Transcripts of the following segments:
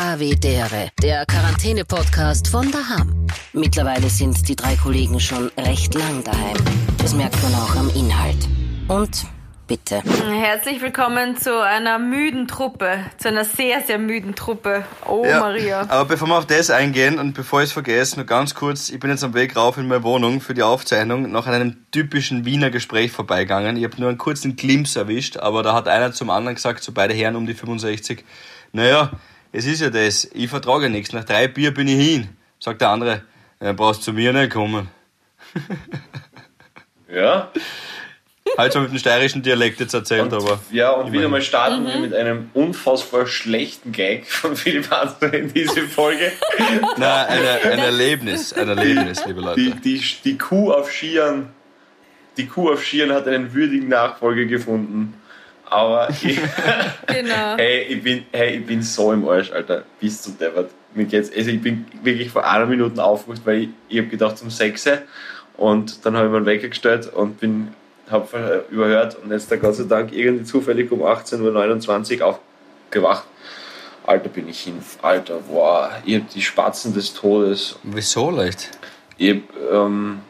Havidere, der Quarantäne-Podcast von daheim. Mittlerweile sind die drei Kollegen schon recht lang daheim. Das merkt man auch am Inhalt. Und bitte. Herzlich willkommen zu einer müden Truppe, zu einer sehr, sehr müden Truppe. Oh, Ja, Maria. Aber bevor wir auf das eingehen und bevor ich es vergesse, nur ganz kurz, ich bin jetzt am Weg rauf in meine Wohnung für die Aufzeichnung, nach einem typischen Wiener Gespräch vorbeigegangen. Ich habe nur einen kurzen Glimpse erwischt, aber da hat einer zum anderen gesagt, so beide Herren um die 65, naja, es ist ja das, ich vertrage ja nichts, nach drei Bier bin ich hin. Sagt der andere, ja, brauchst zu mir nicht kommen. Ja, Halt schon mit dem steirischen Dialekt jetzt erzählt, aber ja und wieder mal starten Mhm. wir mit einem unfassbar schlechten Gag von Philipp Hansel in diese Folge. na, eine, ein Erlebnis, ein Erlebnis, liebe Leute. Die, die, die Kuh auf Skiern, die Kuh auf Skiern hat einen würdigen Nachfolger gefunden. Aber ich, Genau. hey, ich bin, hey, ich bin so im Arsch, Alter. Bis zum Deppert. Mir geht's, also ich bin wirklich vor einer Minute aufgewacht, weil ich, ich habe gedacht zum Sechse und dann habe ich meinen Wecker gestellt und bin habe überhört und jetzt da Gott sei Dank irgendwie zufällig um 18.29 Uhr aufgewacht. Alter, bin ich hin. Alter, boah, ich hab die Spatzen des Todes. Wieso leicht? Ich hab, ähm,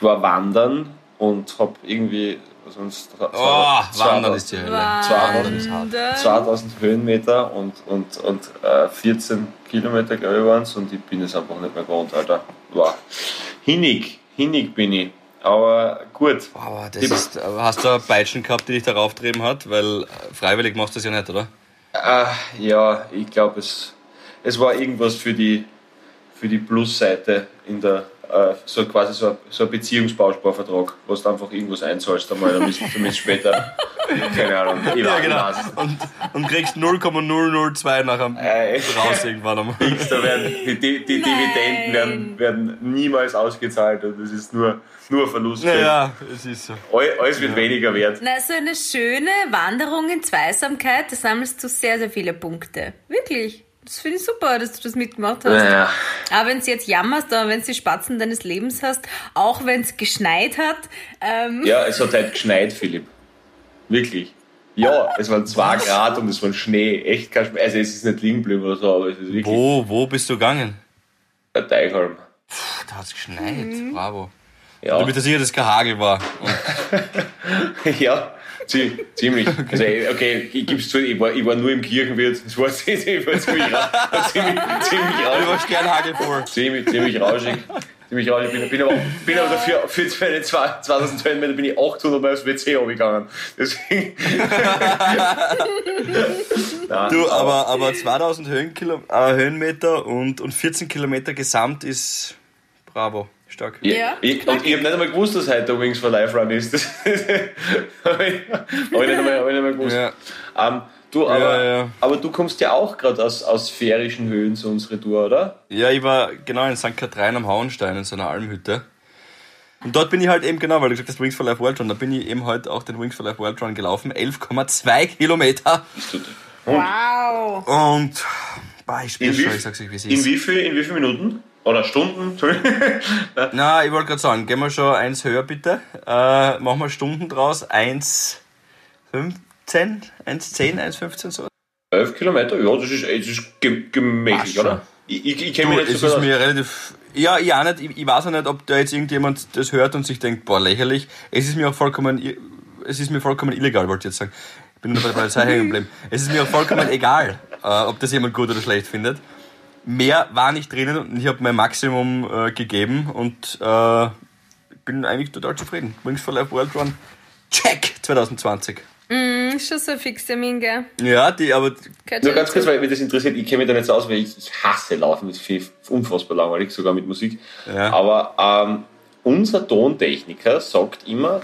war wandern und hab irgendwie sonst Oh, Wandern ist die Hölle. Wandern ist hart. 2000 Höhenmeter und, und, und äh, 14 Kilometer, glaube ich, waren es. Und ich bin es einfach nicht mehr gewohnt, Alter. Wow. Hinnig, hinnig bin ich. Aber gut. Aber das Die- ist, aber hast du eine Peitschen gehabt, die dich darauf getrieben hat? Weil äh, freiwillig machst du das ja nicht, oder? Äh, ja, ich glaube, es, es war irgendwas für die, für die Plusseite in der, äh, so quasi so, ein- so ein Beziehungsbausparvertrag, wo du einfach irgendwas einzahlst, einmal, damit du später, keine Ahnung, ich weiß nicht. Und, und kriegst 0,002 nachher Äh, raus irgendwann einmal. Nix, da werden die, die, die Dividenden werden, werden niemals ausgezahlt und das ist nur, nur Verlust. Naja, es ist so. All- Alles wird weniger wert. Na, so eine schöne Wanderung in Zweisamkeit, da sammelst du sehr, sehr viele Punkte. Wirklich. Das finde ich super, dass du das mitgemacht hast. Naja, Aber wenn du jetzt jammerst, aber wenn du die Spatzen deines Lebens hast, auch wenn es geschneit hat, ähm, ja, es hat halt geschneit, Philipp. Wirklich. Ja, es waren zwei Grad und es war Schnee. Echt kein Schnee. Also es ist nicht liegen geblieben oder so, aber es ist wirklich Wo, wo bist du gegangen? ein Teichholm. Puh, da hat's geschneit. Bravo. Ja, Du bist dir sicher, dass es kein Hagel war. Und ja zie- ziemlich. Also, okay, ich gebe es zu, ich war, ich war nur im Kirchenwirt. Es war, ziemlich- ich war ziemlich, war ziemlich, ziemlich du rauschig. warst gern Hagel vor. Ziemlich, ziemlich rauschig. Ziemlich rauschig. Bin, bin, aber, bin aber dafür, für meine 2000 Höhenmeter bin ich 800 Mal aufs WC runtergegangen. Deswegen. Nein, Du, aber, aber 2000 Höhenkilo, äh, Höhenmeter und, und 14 Kilometer gesamt ist bravo. Stark. Ja, ich, und ich habe nicht einmal gewusst, dass heute der Wings for Life Run ist. Das habe ich, hab ich, nicht einmal- hab ich nicht einmal gewusst. Ja. Ähm, du, aber, Ja, ja. aber du kommst ja auch gerade aus, aus sphärischen Höhen zu unserer Tour, oder? Ja, ich war genau in St. Katrin am Hauenstein in so einer Almhütte. Und dort bin ich halt eben genau, weil du gesagt hast, Wings for Life World Run, da bin ich eben heute auch den Wings for Life World Run gelaufen. 11,2 Kilometer. wow. Und, boah, ich wie, schon, ich sag's euch, wie es in ist. wie viel, in wie viel Minuten? Oder Stunden? Entschuldigung. Na, ich wollte gerade sagen, gehen wir schon eins höher bitte. Äh, machen wir Stunden draus. 1,15, 1,10, 1,15 so. 11 Kilometer? Ja, das ist, das ist ge- gemächlich, oder? Ich, ich, ich kenne mich nicht es so ist mir relativ. Ja, ich auch nicht. Ich, ich weiß auch nicht, ob da jetzt irgendjemand das hört und sich denkt, boah, lächerlich. Es ist mir auch vollkommen, es ist mir vollkommen illegal, wollte ich jetzt sagen. Ich bin nur bei der Polizei hängen geblieben. Es ist mir auch vollkommen egal, äh, ob das jemand gut oder schlecht findet. Mehr war nicht drinnen und ich habe mein Maximum äh, gegeben und äh, bin eigentlich total zufrieden. Wings for Life World Run, check 2020. Hm, Ist schon so ein Fixtermin, gell? Ja, die, aber Nur ganz kurz, weil mich das interessiert, ich kenne mich da nicht so aus, weil ich, ich hasse Laufen, das ist unfassbar langweilig, sogar mit Musik. Ja. Aber ähm, unser Tontechniker sagt immer,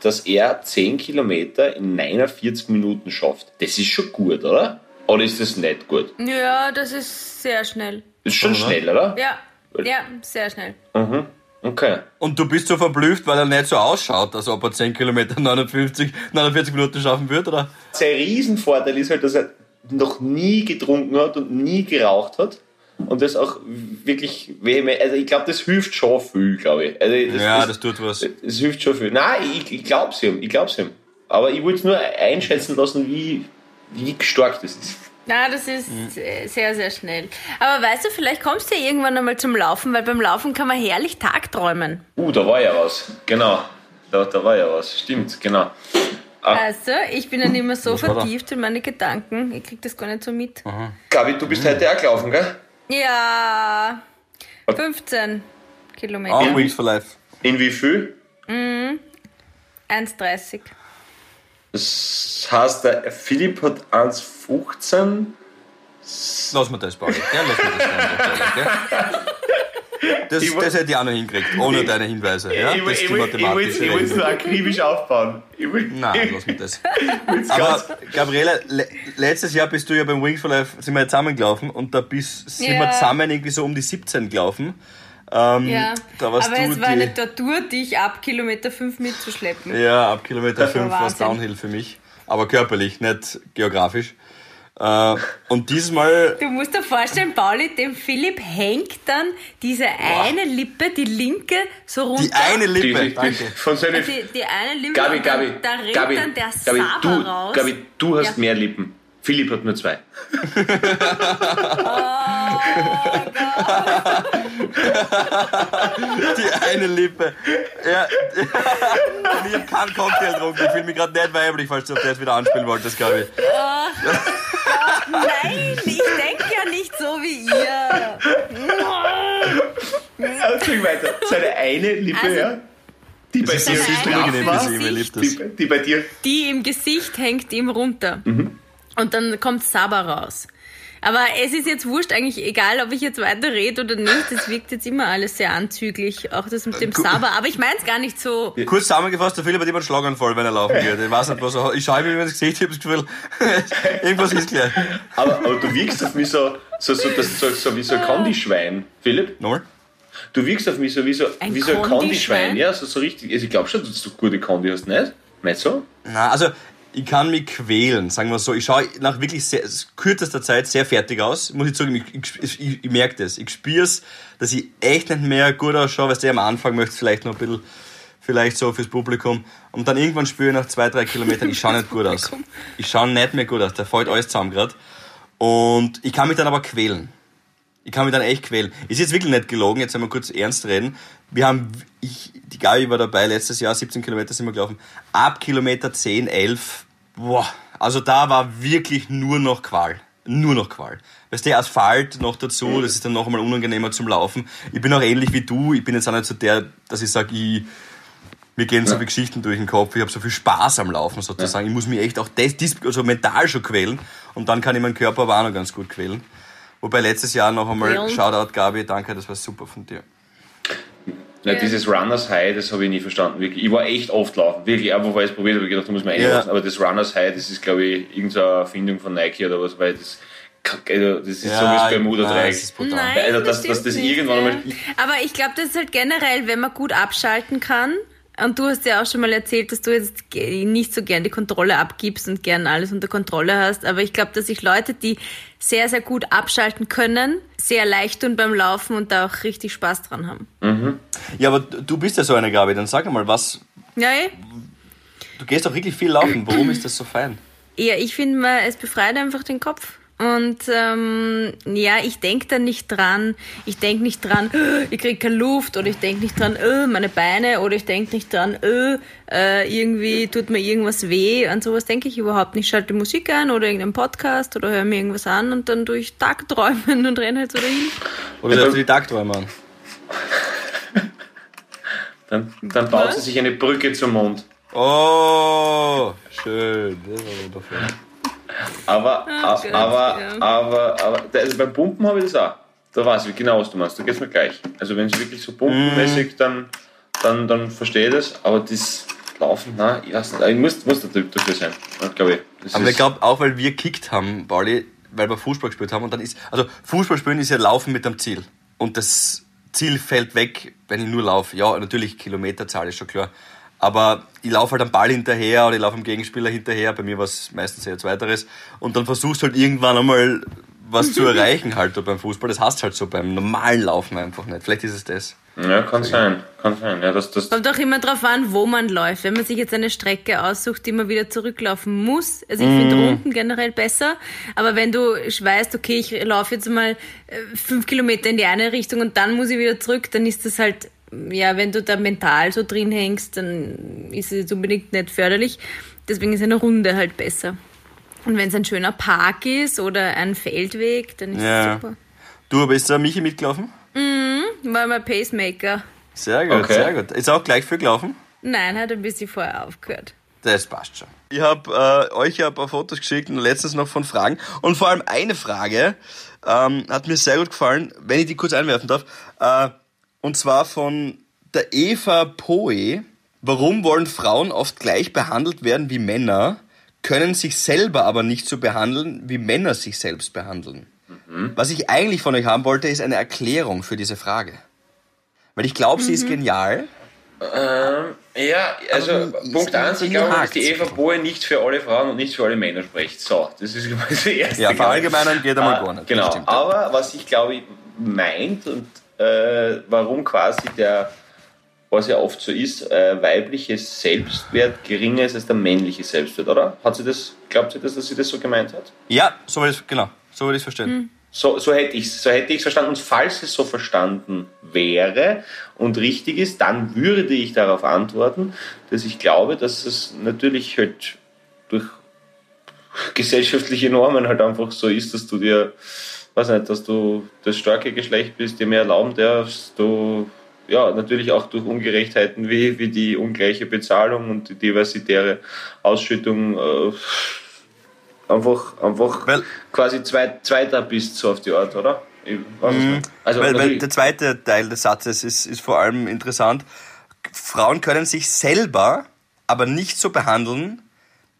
dass er 10 Kilometer in 49 Minuten schafft. Das ist schon gut, oder? Oder ist das nicht gut? Ja, das ist sehr schnell. Das ist schon Oder? schnell, oder? Ja, ja, sehr schnell. Mhm. Okay. Und du bist so verblüfft, weil er nicht so ausschaut, als ob er 10 Kilometer 59, 49 Minuten schaffen wird, oder? Sein Riesenvorteil ist halt, dass er noch nie getrunken hat und nie geraucht hat. Und das auch wirklich vehement. Also ich glaube, das hilft schon viel, glaube ich. Also das, ja, das, das tut was. das hilft schon viel. Nein, ich, ich glaub's ihm. Ich glaub's ihm. Aber ich wollte nur einschätzen lassen, wie, wie stark das ist. Na, das ist äh, sehr, sehr schnell. Aber weißt du, vielleicht kommst du ja irgendwann einmal zum Laufen, weil beim Laufen kann man herrlich tagträumen. Uh, da war ja was. Genau. Da, da war ja was. Stimmt, genau. Weißt du, ich bin dann immer so Was vertieft in meine Gedanken. Ich krieg das gar nicht so mit. Gabi, du bist heute auch gelaufen, gell? Ja, 15 Kilometer. Auch Wings for Life. In wie viel? 1,30. Das heißt, der Philipp hat 1,15. Lass mir das, Pauli. Lass mir das gell? Das, Ich das hätte ich auch noch hingekriegt, ohne deine Hinweise. Ja? ich Das die will mathematische es nur akribisch aufbauen. Ich will, Nein, lass mir das. Aber Gabriele, le letztes Jahr bist du ja beim Wings for Life, sind wir zusammengelaufen und da bist, sind Ja. wir zusammen irgendwie so um die 17 gelaufen. Ähm, Ja, da warst aber du es war die, eine Tortur, dich ab Kilometer 5 mitzuschleppen. Ja, ab Kilometer 5 war es. Downhill für mich. Aber körperlich, nicht geografisch. Äh, und dieses Mal, Du musst dir vorstellen, Pauli, dem Philipp hängt dann diese eine Lippe, die linke, so runter. die eine die, Lippe, die, danke. von seinen die, die eine Lippe, Gabi, und dann, Gabi, da rennt Gabi, dann der Gabi, Saber du, raus. Gabi, du hast Ja. mehr Lippen. Philipp hat nur zwei. Die eine Lippe. Ja. Und ich hab keinen Cocktail getrunken. Ich fühle mich gerade nicht weiblich, falls du auf das wieder anspielen wolltest, Gabi. Nein, ich denke ja nicht so wie ihr. Erzähl weiter. Seine eine Lippe, Also, ja? Die bei dir das. die, die bei dir. Die im Gesicht hängt ihm runter. Mhm. Und dann kommt Saber raus. Aber es ist jetzt wurscht, eigentlich egal, ob ich jetzt weiter rede oder nicht. Das wirkt jetzt immer alles sehr anzüglich, auch das mit dem Saber. Aber ich meine es gar nicht so. Kurz zusammengefasst, der Philipp hat immer einen Schlaganfall, wenn er laufen geht. Ich weiß nicht, was er. Ich schaue mir ins Gesicht, ich habe das Gefühl, irgendwas ist gleich. Aber, aber du wirkst auf mich so, so, so, das, so, so wie so ein Kondischwein. Philipp, Nochmal? du wirkst auf mich so wie so Ein wie so ein Kondischwein? Kondischwein. Ja, so, so richtig. Also ich glaube schon, dass du gute Kondi hast, nicht? Nicht so? Na, also ich kann mich quälen, sagen wir so. Ich schaue nach wirklich sehr, kürzester Zeit sehr fertig aus. Muss ich sagen, ich, ich, ich, ich merke das. Ich spüre es, dass ich echt nicht mehr gut ausschaue, weil du am Anfang möchtest vielleicht noch ein bisschen, vielleicht so fürs Publikum. Und dann irgendwann spüre ich nach zwei, drei Kilometern, ich schaue nicht gut aus. Ich schaue nicht mehr gut aus. Da fällt alles zusammen gerade. Und ich kann mich dann aber quälen. Ich kann mich dann echt quälen. Ist jetzt wirklich nicht gelogen, jetzt einmal kurz ernst reden. Wir haben, ich, die Gabi war dabei, letztes Jahr 17 Kilometer sind wir gelaufen. Ab Kilometer 10, 11, boah, also da war wirklich nur noch Qual. Nur noch Qual. Weißt du, Asphalt noch dazu, das ist dann noch einmal unangenehmer zum Laufen. Ich bin auch ähnlich wie du, ich bin jetzt auch nicht so der, dass ich sage, ich, mir gehen so viele Geschichten durch den Kopf, ich habe so viel Spaß am Laufen sozusagen. Ich muss mich echt auch das, dies, also mental schon quälen und dann kann ich meinen Körper aber auch noch ganz gut quälen. Wobei letztes Jahr noch einmal, Quälen. Shoutout Gabi, danke, das war super von dir. Ja, Ja. dieses Runners High, das habe ich nie verstanden. Wirklich. Ich war echt oft laufen. Wirklich, auch wo ich es probiert habe, habe ich gedacht, da muss man einlassen. Ja. Aber das Runners High, das ist, glaube ich, irgendeine Erfindung von Nike oder was, weil das, also, das ist so wie das Bermuda-Dreieck. das. Nein, Also, das dass- stimmt das nicht, irgendwann ja. einmal- Aber ich glaube, das ist halt generell, wenn man gut abschalten kann. Und du hast ja auch schon mal erzählt, dass du jetzt nicht so gern die Kontrolle abgibst und gern alles unter Kontrolle hast. Aber ich glaube, dass sich Leute, die sehr, sehr gut abschalten können, sehr leicht tun beim Laufen und da auch richtig Spaß dran haben. Ja, aber du bist ja so eine Gabi, dann sag mal, was, Ja, eh? du gehst doch wirklich viel laufen, warum ist das so fein? Ja, ich finde, es befreit einfach den Kopf. Und ähm, ja, ich denk da nicht dran. Ich denk nicht dran, "Äh, ich krieg keine Luft oder ich denk nicht dran, äh, meine Beine oder ich denk nicht dran, äh, irgendwie tut mir irgendwas weh. An sowas denke ich überhaupt nicht. Ich schalte Musik ein oder irgendeinen Podcast oder höre mir irgendwas an und dann durch Tag träumen und renne halt so dahin. Oder dann- du die Tagträume an? Dann, dann baut sie sich eine Brücke zum Mond. Oh, schön. Das war wundervoll. Aber, Ah, Gott, aber, ja. aber, aber, also beim Pumpen habe ich das auch. Da weiß ich genau, was du meinst. Da geht's mir gleich. Also wenn es wirklich so pumpenmäßig, Mhm. dann, dann, dann verstehe ich das. Aber das Laufen, nein, ich weiß nicht. Ich muss, muss da dafür sein, glaube ich. Das Aber ich glaube, auch weil wir kickt haben, Pauli, weil wir Fußball gespielt haben und dann ist, also Fußball spielen ist ja Laufen mit dem Ziel. Und das Ziel fällt weg, wenn ich nur laufe. Ja, natürlich Kilometerzahl ist schon klar. Aber ich laufe halt am Ball hinterher oder ich laufe am Gegenspieler hinterher. Bei mir war es meistens eher zweiteres. Und dann versuchst du halt irgendwann einmal was zu erreichen halt beim Fußball. Das hast halt so beim normalen Laufen einfach nicht. Vielleicht ist es das. Ja, kann sein. Kann sein. Ja, das, das Kommt auch immer drauf an, wo man läuft. Wenn man sich jetzt eine Strecke aussucht, die man wieder zurücklaufen muss. Also ich finde Runden generell besser. Aber wenn du weißt, okay, ich laufe jetzt mal äh, fünf Kilometer in die eine Richtung und dann muss ich wieder zurück, dann ist das halt, ja, wenn du da mental so drin hängst, dann ist es jetzt unbedingt nicht förderlich. Deswegen ist eine Runde halt besser. Und wenn es ein schöner Park ist oder ein Feldweg, dann ist Ja. es super. Du, aber ist der Michi mitgelaufen? War mein Pacemaker. Sehr gut, Okay. sehr gut. Ist auch gleich viel gelaufen? Nein, hat ein bisschen vorher aufgehört. Das passt schon. Ich habe äh, euch ja ein paar Fotos geschickt und letztens noch von Fragen. Und vor allem eine Frage ähm, hat mir sehr gut gefallen, wenn ich die kurz einwerfen darf. Äh, und zwar von der Eva Poe. Warum wollen Frauen oft gleich behandelt werden wie Männer, können sich selber aber nicht so behandeln, wie Männer sich selbst behandeln? Was ich eigentlich von euch haben wollte, ist eine Erklärung für diese Frage. Weil ich glaube, sie ist genial. Ähm, ja, also Aber Punkt ist- 1, ich glaube, dass die Eva Boe nicht für alle Frauen und nicht für alle Männer spricht. So, das ist das erste. Ja, verallgemeinern geht einmal Ah, gar nicht. Genau, aber was ich glaube meint und äh, warum quasi der, was ja oft so ist, äh, weibliches Selbstwert geringer ist als der männliche Selbstwert, oder? Hat sie das, glaubt sie das, dass sie das so gemeint hat? Ja, so würde ich genau, so würde ich es verstehen. So, so hätte ich es so hätte ich's verstanden. Und falls es so verstanden wäre und richtig ist, dann würde ich darauf antworten, dass ich glaube, dass es natürlich halt durch gesellschaftliche Normen halt einfach so ist, dass du dir, weiß nicht, dass du das starke Geschlecht bist, dir mehr erlauben darfst, du ja, natürlich auch durch Ungerechtheiten wie, wie die ungleiche Bezahlung und die diversitäre Ausschüttung äh, einfach, einfach Weil- quasi zweit, Zweiter bist, so auf die Art, oder? Nicht. Also, Mhm. weil, weil der zweite Teil des Satzes ist, ist vor allem interessant. Frauen können sich selber aber nicht so behandeln,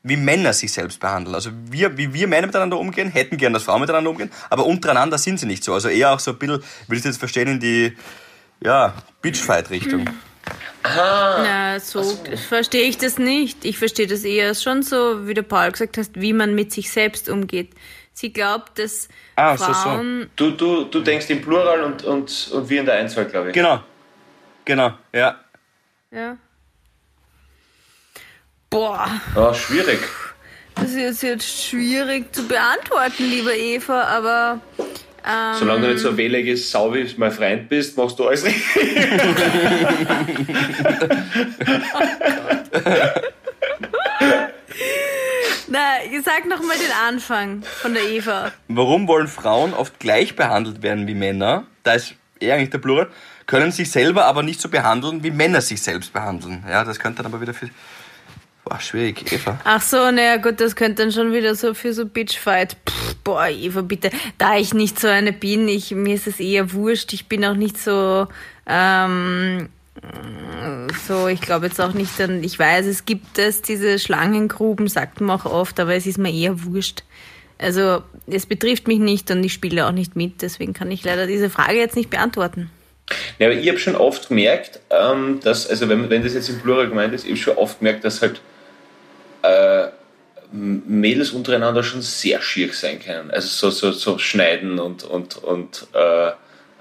wie Männer sich selbst behandeln. Also wir, wie wir Männer miteinander umgehen, hätten gern, dass Frauen miteinander umgehen, aber untereinander sind sie nicht so. Also eher auch so ein bisschen, würde ich das jetzt verstehen, in die ja, Bitchfight-Richtung. Na, so, verstehe ich das nicht. Ich verstehe das eher schon so, wie der Paul gesagt hat, wie man mit sich selbst umgeht. Sie glaubt, dass Ah, so, so. Frauen du, du, du denkst im Plural und, und, und wir in der Einzahl, glaube ich. Genau. Genau, ja. Ja. Boah, Ja, schwierig. das ist jetzt schwierig zu beantworten, liebe Eva, aber ähm, Solange du nicht so ein wähliges Sau wie mein Freund bist, machst du alles richtig. na, sag noch mal den Anfang von der Eva. Warum wollen Frauen oft gleich behandelt werden wie Männer? Da ist eher eigentlich der Plural. Können sich selber aber nicht so behandeln, wie Männer sich selbst behandeln. Ja, das könnte dann aber wieder für. Boah, schwierig, Eva. Ach so, naja gut, das könnte dann schon wieder so für so Bitchfight. Pff, boah, Eva, bitte. Da ich nicht so eine bin, ich, mir ist es eher wurscht. Ich bin auch nicht so, ähm, so, ich glaube jetzt auch nicht an, ich weiß, es gibt es, diese Schlangengruben, sagt man auch oft, aber es ist mir eher wurscht. Also, es betrifft mich nicht und ich spiele auch nicht mit, deswegen kann ich leider diese Frage jetzt nicht beantworten. Ja, aber ich habe schon oft gemerkt, ähm, dass, also wenn, wenn das jetzt im Plural gemeint ist, ich habe schon oft gemerkt, dass halt äh, Mädels untereinander schon sehr schier sein können. Also so, so, so schneiden und, und, und äh,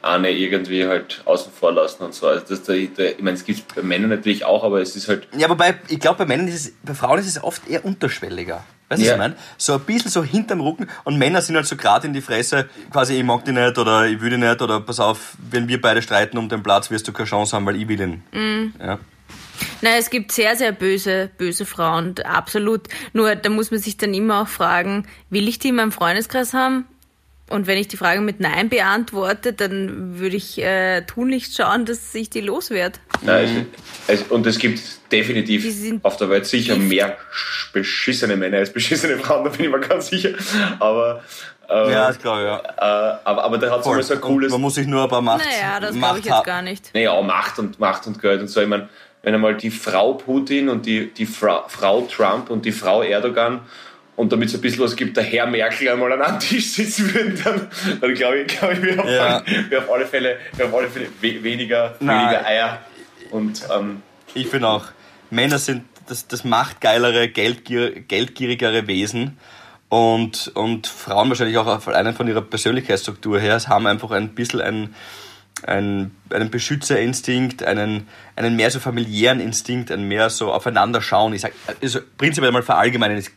eine irgendwie halt außen vor lassen und so. Also das, da, da, ich meine, es gibt es bei Männern natürlich auch, aber es ist halt Ja, wobei, ich glaube, bei Männern ist es, bei Frauen ist es oft eher unterschwelliger. Weißt du, Ja. was ich meine? So ein bisschen so hinterm Rücken und Männer sind halt so gerade in die Fresse, quasi, ich mag dich nicht oder ich will dich nicht oder pass auf, wenn wir beide streiten um den Platz, wirst du keine Chance haben, weil ich will ihn. Ja. Nein, es gibt sehr, sehr böse, böse Frauen, absolut. Nur da muss man sich dann immer auch fragen, will ich die in meinem Freundeskreis haben? Und wenn ich die Frage mit Nein beantworte, dann würde ich äh, tunlichst schauen, dass ich die loswerde. Nein, es, es, und es gibt definitiv auf der Welt sicher Gift. mehr sch- beschissene Männer als beschissene Frauen, da bin ich mir ganz sicher. Aber, ähm, ja, das glaube ich, ja. äh, aber, aber da hat es immer so ein Und cooles. man muss sich nur ein paar Macht Naja, das glaube ich jetzt gar nicht. Naja, auch Macht und Macht und Geld und so. Ich meine, wenn einmal die Frau Putin und die, die Fra Frau Trump und die Frau Erdogan und damit es ein bisschen was gibt, der Herr Merkel einmal an einem Tisch sitzen würden, dann, dann glaube ich, glaub ich wir, haben Ja. wir auf alle Fälle, wir auf alle Fälle we weniger, Nein. weniger Eier. Und ähm, Ich finde auch, Männer sind das, das machtgeilere, geldgier, geldgierigere Wesen. Und, und Frauen wahrscheinlich auch auf- allein von ihrer Persönlichkeitsstruktur her haben einfach ein bisschen ein, einen, einen Beschützerinstinkt, einen, einen mehr so familiären Instinkt, einen mehr so aufeinander schauen. Ich sag, also prinzipiell mal verallgemeinern ist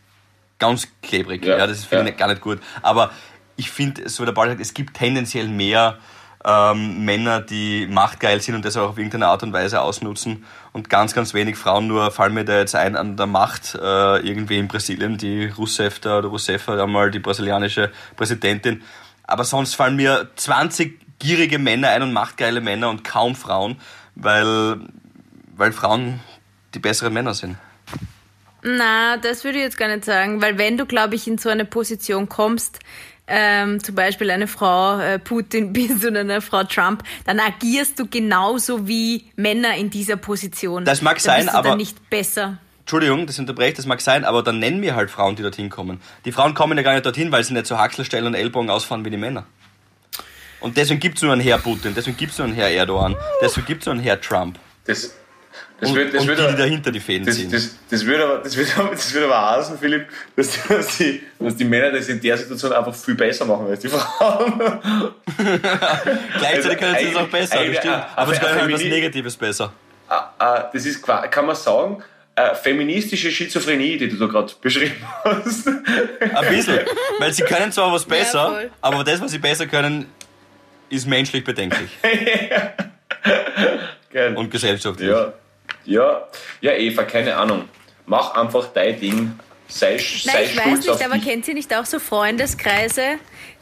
ganz klebrig. Ja, Ja, das finde ich ja. gar nicht gut. Aber ich finde, so wie der Ball sagt, es gibt tendenziell mehr ähm, Männer, die machtgeil sind und das auch auf irgendeine Art und Weise ausnutzen und ganz, ganz wenig Frauen. Nur fallen mir da jetzt ein an der Macht äh, irgendwie in Brasilien, die Rousseff da oder Rousseff einmal die brasilianische Präsidentin. Aber sonst fallen mir 20 gierige Männer ein und machtgeile Männer und kaum Frauen, weil, weil Frauen die besseren Männer sind. Na, das würde ich jetzt gar nicht sagen, weil wenn du, glaube ich, in so eine Position kommst, ähm, zum Beispiel eine Frau äh, Putin bist oder eine Frau Trump, dann agierst du genauso wie Männer in dieser Position. Das mag da sein, bist du aber- Dann nicht besser. Entschuldigung, das unterbreche ich, das mag sein, aber dann nennen wir halt Frauen, die dorthin kommen. Die Frauen kommen ja gar nicht dorthin, weil sie nicht so Haxel stellen und Ellbogen ausfahren wie die Männer. Und deswegen gibt es nur einen Herr Putin, deswegen gibt es nur einen Herr Erdogan, deswegen gibt es nur einen Herr Trump. Das, das Und, wird, das und wird die, aber- die dahinter die Fäden Das, ziehen. das, das würde aber, das aber, das würde aber heißen, Philipp, dass, dass, die, dass die Männer das in der Situation einfach viel besser machen als die Frauen. Gleichzeitig können sie es also auch besser, das stimmt. Aber sie äh, können halt was Femini- Negatives besser. Das ist, kann man sagen, feministische Schizophrenie, die du da gerade beschrieben hast. Ein bisschen. Weil sie können zwar was besser, voll. aber das, was sie besser können, ist menschlich bedenklich. Geil. Und gesellschaftlich. ja, ja, ja, Eva, keine Ahnung. Mach einfach dein Ding. Sei, Nein, sei ich weiß nicht, aber dich. kennt ihr nicht auch so Freundeskreise,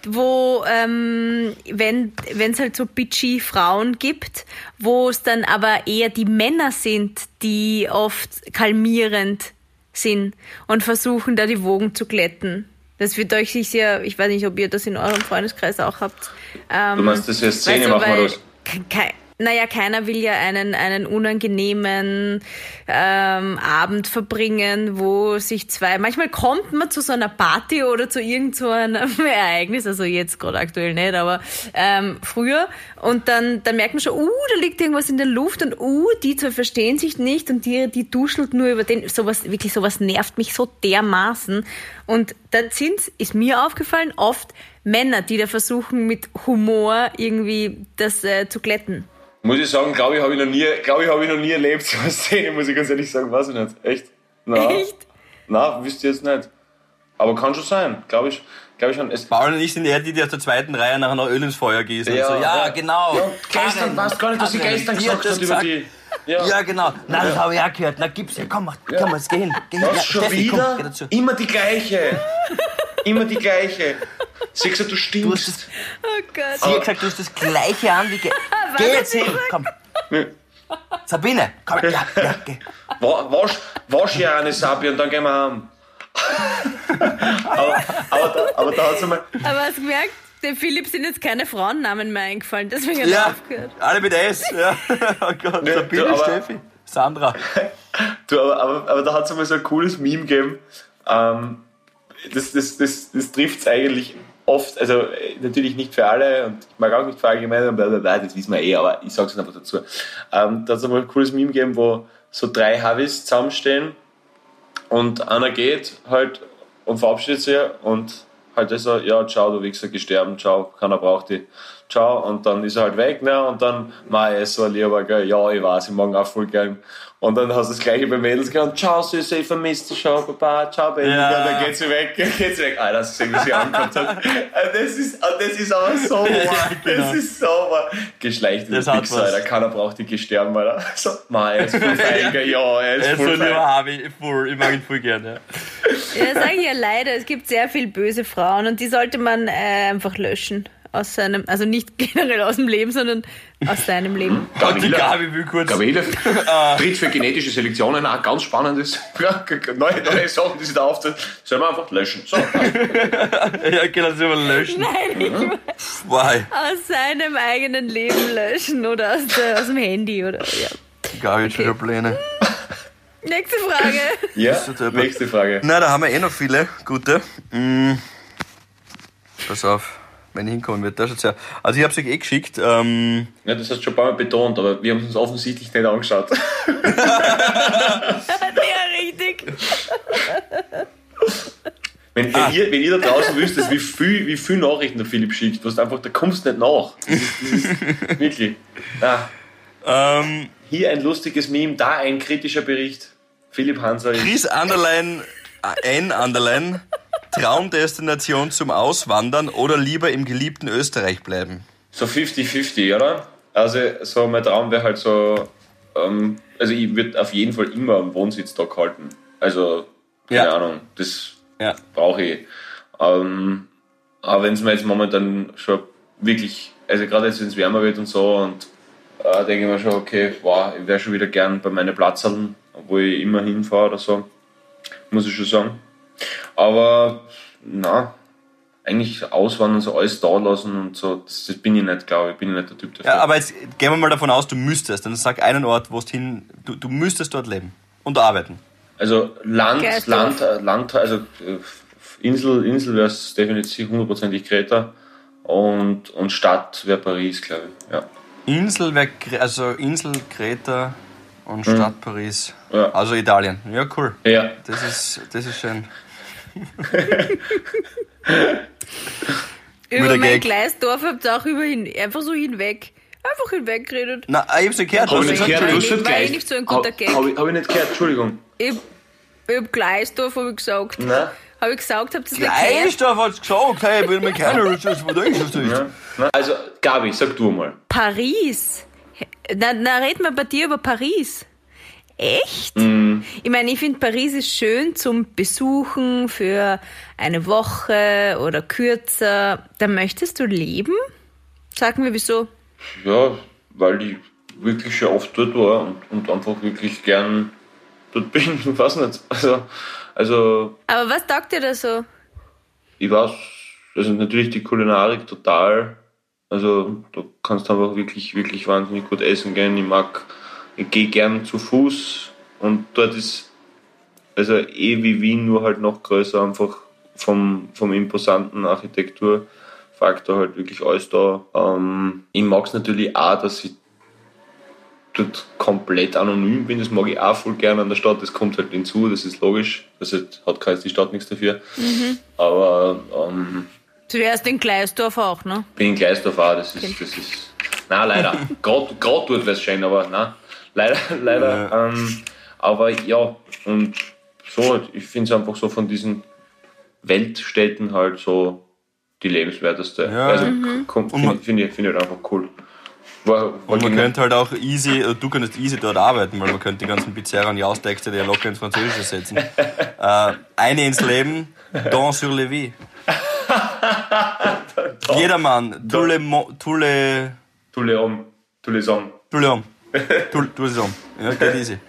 wo, ähm, wenn es halt so bitchy Frauen gibt, wo es dann aber eher die Männer sind, die oft kalmierend sind und versuchen, da die Wogen zu glätten. Das wird euch sicher, ich weiß nicht, ob ihr das in eurem Freundeskreis auch habt. Ähm, Du meinst, das ist eine Szene, weißt du, machen wir das? ke- ke- naja, keiner will ja einen, einen unangenehmen ähm, Abend verbringen, wo sich zwei, manchmal kommt man zu so einer Party oder zu irgend so Ereignis, also jetzt gerade aktuell nicht, aber ähm, früher und dann, dann merkt man schon, uh, da liegt irgendwas in der Luft und uh, die zwei verstehen sich nicht und die, die duschelt nur über den, sowas, wirklich sowas nervt mich so dermaßen und dann sind, ist mir aufgefallen, oft Männer, die da versuchen mit Humor irgendwie das äh, zu glätten. Muss ich sagen, glaube ich, habe ich noch nie, glaube ich, habe ich noch nie erlebt, so eine Szene, muss ich ganz ehrlich sagen, weiß ich nicht. Echt? Na, Echt? Na, wüsste ich jetzt nicht. Aber kann schon sein, glaube ich, glaube ich schon. Es, Paul und ich sind eher die, die aus der zweiten Reihe nachher noch Öl ins Feuer gießen. Ja, und so, ja, ja. genau. ja, gestern, Karin, weißt gar nicht, was sie Karin, gestern hat gesagt hat über gesagt. die. Ja. Ja, genau. Na, das habe ich auch gehört. Na, gib's her. Komm, mach, komm, jetzt geh hin. Geh hin. Was, Ja, schon Steffi, komm, wieder? geh dazu. Immer die gleiche. Immer die gleiche. Siehst du, du Du hast stinkst. das, Oh Gott. sie hat gesagt, du hast das gleiche an wie... Ge geh jetzt hin, komm. Sabine, komm, ja, ja, geh. Wa- Wasch, wasch ja eine Sabi und dann gehen wir heim. aber, aber, da, aber da hat sie mal. Aber hast du gemerkt, dem Philipp sind jetzt keine Frauennamen mehr eingefallen, deswegen hat er Ja, aufgehört. alle mit S. Ja. Oh Gott, Nee, Sabine, du, aber- Steffi, Sandra. Du, aber, aber, aber da hat es mal so ein cooles Meme gegeben. Ähm, das das, das, das trifft es eigentlich oft, also äh, natürlich nicht für alle und ich mag auch nicht für allgemein, und bla, das wissen wir eh, aber ich sage es einfach dazu. Ähm, da hat es mal ein cooles Meme gegeben, wo so drei Havis zusammenstehen und einer geht halt und verabschiedet sich und halt so, ja, ciao, du Wichser, geh sterben, ciao, keiner braucht dich, ciao, und dann ist er halt weg, ne, und dann, mei, er ist so ein Lieber, gell, ja, ich weiß, ich mag auch voll gern. Und dann hast du das gleiche bei Mädels gehabt, ciao, Süße, ich vermisse dich schon, Papa, ciao, Baby, Ja. und dann geht sie weg, geht sie weg, Alter, hast du gesehen, wie sie ankommt hat. Das ist, äh, das ist aber so wahr, genau. das ist so wahr. Geschlecht, Das du hat Wichser. Alter, keiner braucht dich, geh sterben, Alter. So, mei, er ist voll fein, gell, ja, er ist Er ist so voll lieber fein. Voll, ich mag ihn voll gerne. Ja, sage ich ja leider, es gibt sehr viel böse Frauen und die sollte man äh, einfach löschen. Aus seinem, also nicht generell aus dem Leben, sondern aus seinem Leben. Die Gabi will kurz... Gabriele tritt für genetische Selektionen auch ganz spannendes. Neue, neue Sachen, die sie da auftritt, sollen wir einfach löschen. So, Ja, genau, das immer löschen. Nein, ich meine, Why? aus seinem eigenen Leben löschen oder aus, der, aus dem Handy oder ja. Gabi hat schon Pläne. Nächste Frage. ja, nächste Frage. Na, da haben wir eh noch viele gute. Mm. Pass auf, wenn ich hinkommen wird. Das ist ja. Also ich habe euch eh geschickt. Ähm, Ja, das hast du schon ein paar Mal betont, aber wir haben es uns offensichtlich nicht angeschaut. ja, richtig. Wenn, wenn, ihr, wenn ihr da draußen wüsstet, wie viel, wie viel Nachrichten der Philipp schickt, was einfach, da kommst du nicht nach. Das ist, das ist wirklich. Ah, Ähm, hier ein lustiges Meme, da ein kritischer Bericht. Philipp Hanser ist. Chris Anderlein, äh, N Anderlein, Traumdestination zum Auswandern oder lieber im geliebten Österreich bleiben? So 50-50, oder? Also, so mein Traum wäre halt so, ähm, also ich würde auf jeden Fall immer am Wohnsitz da halten. Also, keine Ja. Ahnung, das Ja. brauche ich. Ähm, aber wenn es mir jetzt momentan schon wirklich, also gerade jetzt, wenn es wärmer wird und so, und äh, denke ich mir schon, okay, wow, ich wäre schon wieder gern bei meinen Platzern, wo ich immer hinfahre oder so, muss ich schon sagen. Aber, na, eigentlich auswandern, so alles da lassen und so, das, das bin ich nicht, glaube ich, bin ich nicht der Typ dafür. Ja, aber jetzt gehen wir mal davon aus, du müsstest. Dann sag einen Ort, wo du hin, du, du müsstest dort leben und arbeiten. Also Land, Geisdorf. Land, äh, Land, also äh, Insel, Insel wäre es definitiv hundertprozentig Kreta und, und Stadt wäre Paris, glaube ich. Ja. Insel, wär, Kre- also Insel, Kreta und Stadt Paris. Ja. Also Italien. Ja, cool. ja. Das ist, das ist schön. Über mein Gag. Gleisdorf habt ihr auch über hin, einfach so hinweg. Einfach hinweg geredet. Na, ich hab's nicht gehört. Habe Was ich hast nicht gehört, gesagt? du gleich. nicht so ein guter Gag. Habe ich, hab ich nicht gehört, Entschuldigung. Ich, ich hab Gleisdorf, hab ich gesagt. Nein. Habe ich gesagt, habt ihr das nicht gehört? Gleisdorf hat's gesagt, hey, ich will mir keiner, was denkst, was du. Nein. Also, Gabi, sag du mal. Paris. Na, na reden wir bei dir über Paris. Echt? Mhm. Ich meine, ich finde Paris ist schön zum Besuchen für eine Woche oder kürzer. Da möchtest du leben? Sag mir wieso. Ja, weil ich wirklich schon oft dort war und, und einfach wirklich gern dort bin. Ich weiß nicht. Also, also Aber was taugt dir da so? ich weiß, also natürlich die Kulinarik total. Also da kannst du einfach wirklich, wirklich wahnsinnig gut essen gehen. Ich mag, ich gehe gern zu Fuß und dort ist also eh wie Wien, nur halt noch größer, einfach vom, vom imposanten Architekturfaktor halt wirklich alles da. Ähm, ich mag es natürlich auch, dass ich dort komplett anonym bin, das mag ich auch voll gerne an der Stadt, das kommt halt hinzu, das ist logisch, das hat hat keine die Stadt nichts dafür. Aber ähm, Du wärst in Gleisdorf auch, ne? bin in Gleisdorf auch, das ist, das ist, nein, leider, gerade dort wäre es schön, aber nein, leider, leider, ähm, aber ja, und so, halt, ich finde es einfach so von diesen Weltstädten halt so die lebenswerteste. Ja. Also man- finde ich, find ich, find ich halt einfach cool. War, Und man genau- könnte halt auch easy, oder du könntest easy dort arbeiten, weil man könnte die ganzen Pizzeria und Jaustexte dir locker ins Französische setzen. äh, eine ins Leben, Don sur le vie. Jedermann, tous les, tous les, tous les hommes, tous les hommes. tous les hommes. Tous, tous les hommes. Ja, geht easy.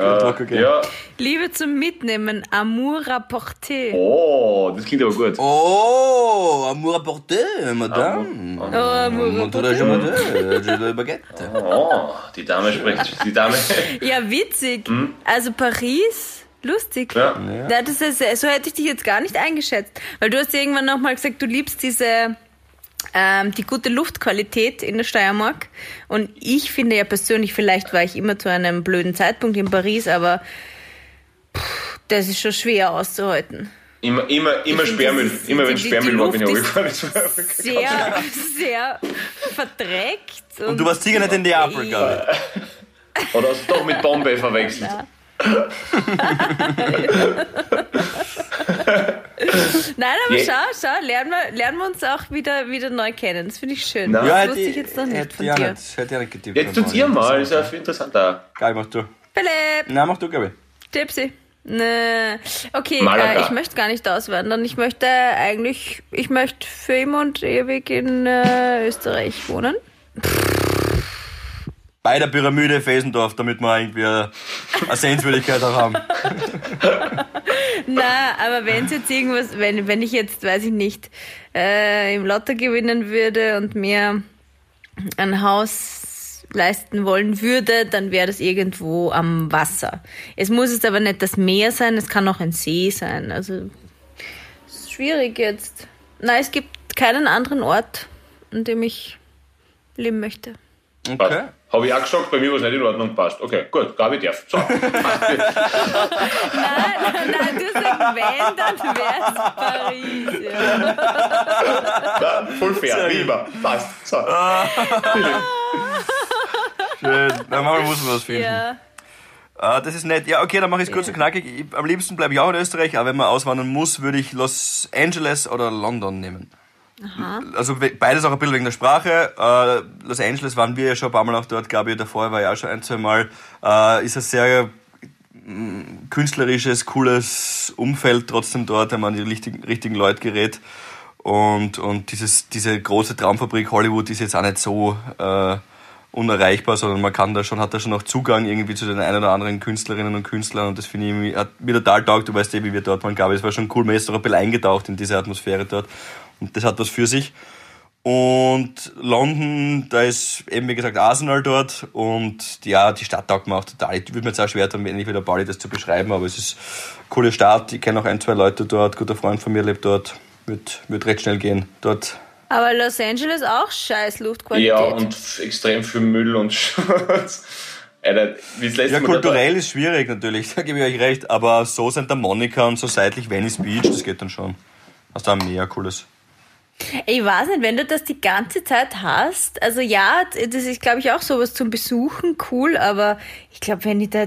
Äh, ja, Liebe zum Mitnehmen, Amour rapporté. oh, das klingt aber gut. Oh, amour apporté, madame. Oh, Amour rapporté. baguette. Oh, die Dame spricht, die Dame. Ja, witzig. Also Paris, lustig. Ja. Ja, das ist, so hätte ich dich jetzt gar nicht eingeschätzt. Weil du hast irgendwann nochmal gesagt, du liebst diese ähm, die gute Luftqualität in der Steiermark. Und ich finde ja persönlich, vielleicht war ich immer zu einem blöden Zeitpunkt in Paris, aber pff, das ist schon schwer auszuhalten. Immer, immer, immer Sperrmüll. Immer wenn die- die Sperrmüll war, bin ich runtergefahren. Sehr, sehr verdreckt. Und du warst sicher nicht in glaube ich. Oder hast du doch mit Bombay verwechselt? Nein, aber Je- schau, schau, lernen wir, lernen wir uns auch wieder, wieder neu kennen. Das finde ich schön. Na. Das Ja, wusste ich jetzt noch nicht von dir. nicht, hätte ich auch nicht getippt. Jetzt tut ihr mal, ist ja viel interessanter. Geil, mach du. Philipp, Nein, mach du, ich. Tipsy. Nee. Okay, äh, ich möchte gar nicht auswandern. Ich möchte eigentlich, ich möchte für immer und ewig in äh, Österreich wohnen. Bei der Pyramide Fesendorf, damit wir irgendwie eine Sehenswürdigkeit auch haben. Na, aber wenn es jetzt irgendwas, wenn, wenn ich jetzt, weiß ich nicht, äh, im Lotto gewinnen würde und mir ein Haus leisten wollen würde, dann wäre das irgendwo am Wasser. Es muss jetzt aber nicht das Meer sein, es kann auch ein See sein. Also ist schwierig jetzt. Nein, es gibt keinen anderen Ort, an dem ich leben möchte. Okay. Habe ich auch gesagt, bei mir war es nicht in Ordnung, passt. Okay, gut, Gabi darf. So. Nein, nein, nein, du sagst, wenn, dann wär's Paris. Ja. Ja, voll fair, wie immer. Passt. So. Schön. Na, manchmal muss man was finden. ja. Ah, das ist nett. Ja, okay, dann mache ich es kurz und knackig. Ich, am liebsten bleibe ich auch in Österreich, aber wenn man auswandern muss, würde ich Los Angeles oder London nehmen. Also we- beides auch ein bisschen wegen der Sprache. Äh, Los Angeles waren wir ja schon ein paar Mal auch dort, Gabi davor war ja auch schon ein, zwei Mal. Äh, ist ein sehr mm, künstlerisches, cooles Umfeld trotzdem dort, wenn man an die richtigen, richtigen Leute gerät. Und, und dieses, diese große Traumfabrik Hollywood ist jetzt auch nicht so äh, unerreichbar, sondern man kann da schon, hat da schon noch Zugang irgendwie zu den ein oder anderen Künstlerinnen und Künstlern und das finde ich hat mir total taugt, du weißt eh, wie wir dort waren, Gabi, es war schon cool, man ist doch ein bisschen eingetaucht in diese Atmosphäre dort und das hat was für sich. Und London, da ist eben wie gesagt Arsenal dort und ja, die Stadt taugt mir auch total. Ich würde mir jetzt auch schwer tun, wenn ich wieder Pauli das zu beschreiben, aber es ist eine coole Stadt. Ich kenne auch ein, zwei Leute dort, guter Freund von mir lebt dort, wird, wird recht schnell gehen. Dort Aber Los Angeles auch scheiß Luftqualität. Ja, und extrem viel Müll und Schmutz. Alter, Ja, kulturell ist schwierig natürlich, da gebe ich euch recht, aber so Santa Monica und so seitlich Venice Beach, das geht dann schon. Hast du auch mehr cooles. Ich weiß nicht, wenn du das die ganze Zeit hast, also ja, das ist, glaube ich, auch sowas zum Besuchen, cool, aber ich glaube, wenn ich da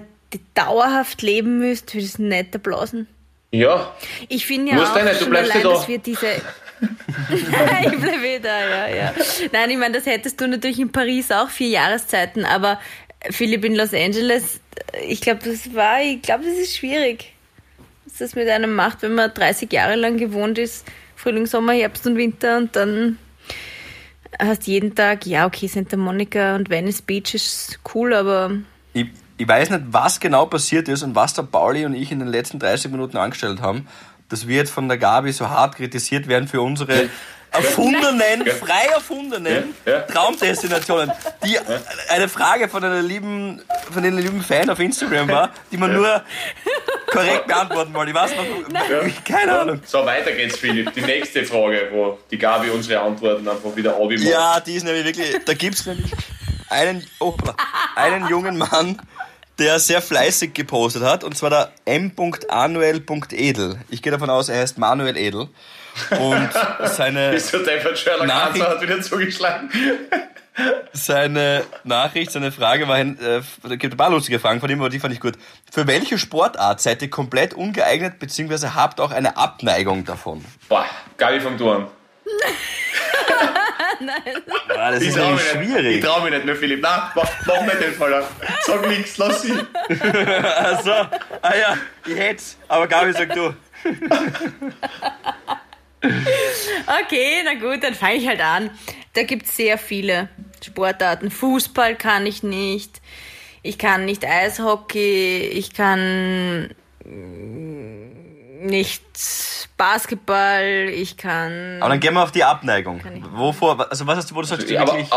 dauerhaft leben müsste, würde es nicht blasen. Ja, Ich finde ja Musst auch nicht, du bleibst allein, da. dass wir diese... ich bleibe eh da, ja, ja. Nein, ich meine, das hättest du natürlich in Paris auch vier Jahreszeiten, aber Philipp in Los Angeles, ich glaube, das war, ich glaube, das ist schwierig, was das mit einem macht, wenn man 30 Jahre lang gewohnt ist, Frühling, Sommer, Herbst und Winter und dann hast jeden Tag, ja, okay, Santa Monica und Venice Beach ist cool, aber Ich, ich weiß nicht, was genau passiert ist und was der Pauli und ich in den letzten 30 Minuten angestellt haben, dass wir jetzt von der Gabi so hart kritisiert werden für unsere erfundenen, frei erfundenen Ja, ja. Traumdestinationen. Die eine Frage von einer lieben, von einem lieben Fan auf Instagram war, die man nur korrekt beantworten wollte. Ich weiß noch, keine Ahnung. so weiter geht's, Philipp. Die nächste Frage, wo die Gabi unsere Antworten einfach wieder abmacht. Ja, die ist nämlich wirklich, da gibt's nämlich einen, hoppla, einen jungen Mann, der sehr fleißig gepostet hat, und zwar der m.anuel.edel. Ich gehe davon aus, er heißt Manuel Edel. Und seine, Nachricht- hat wieder zugeschlagen. seine Nachricht, seine Frage war, äh, da gibt ein paar lustige Fragen von ihm, aber die fand ich gut. Für welche Sportart seid ihr komplett ungeeignet, beziehungsweise habt auch eine Abneigung davon? Boah, Gabi vom Turm. Ah, das Ich ist mich nicht. Ich schwierig. trau mich nicht mehr, Philipp. Nein, mach, mach nicht den Fall. Sag nichts, lass sie. Also, ah ja, ich hätt's, aber Gabi sagt du. Okay, na gut, dann fange ich halt an. Da gibt es sehr viele Sportarten. Fußball kann ich nicht. Ich kann nicht Eishockey. Ich kann mm, nicht Basketball. Ich kann. Aber dann gehen wir auf die Abneigung. Wovor, also was hast du, wo du sagst, du Aber, wirklich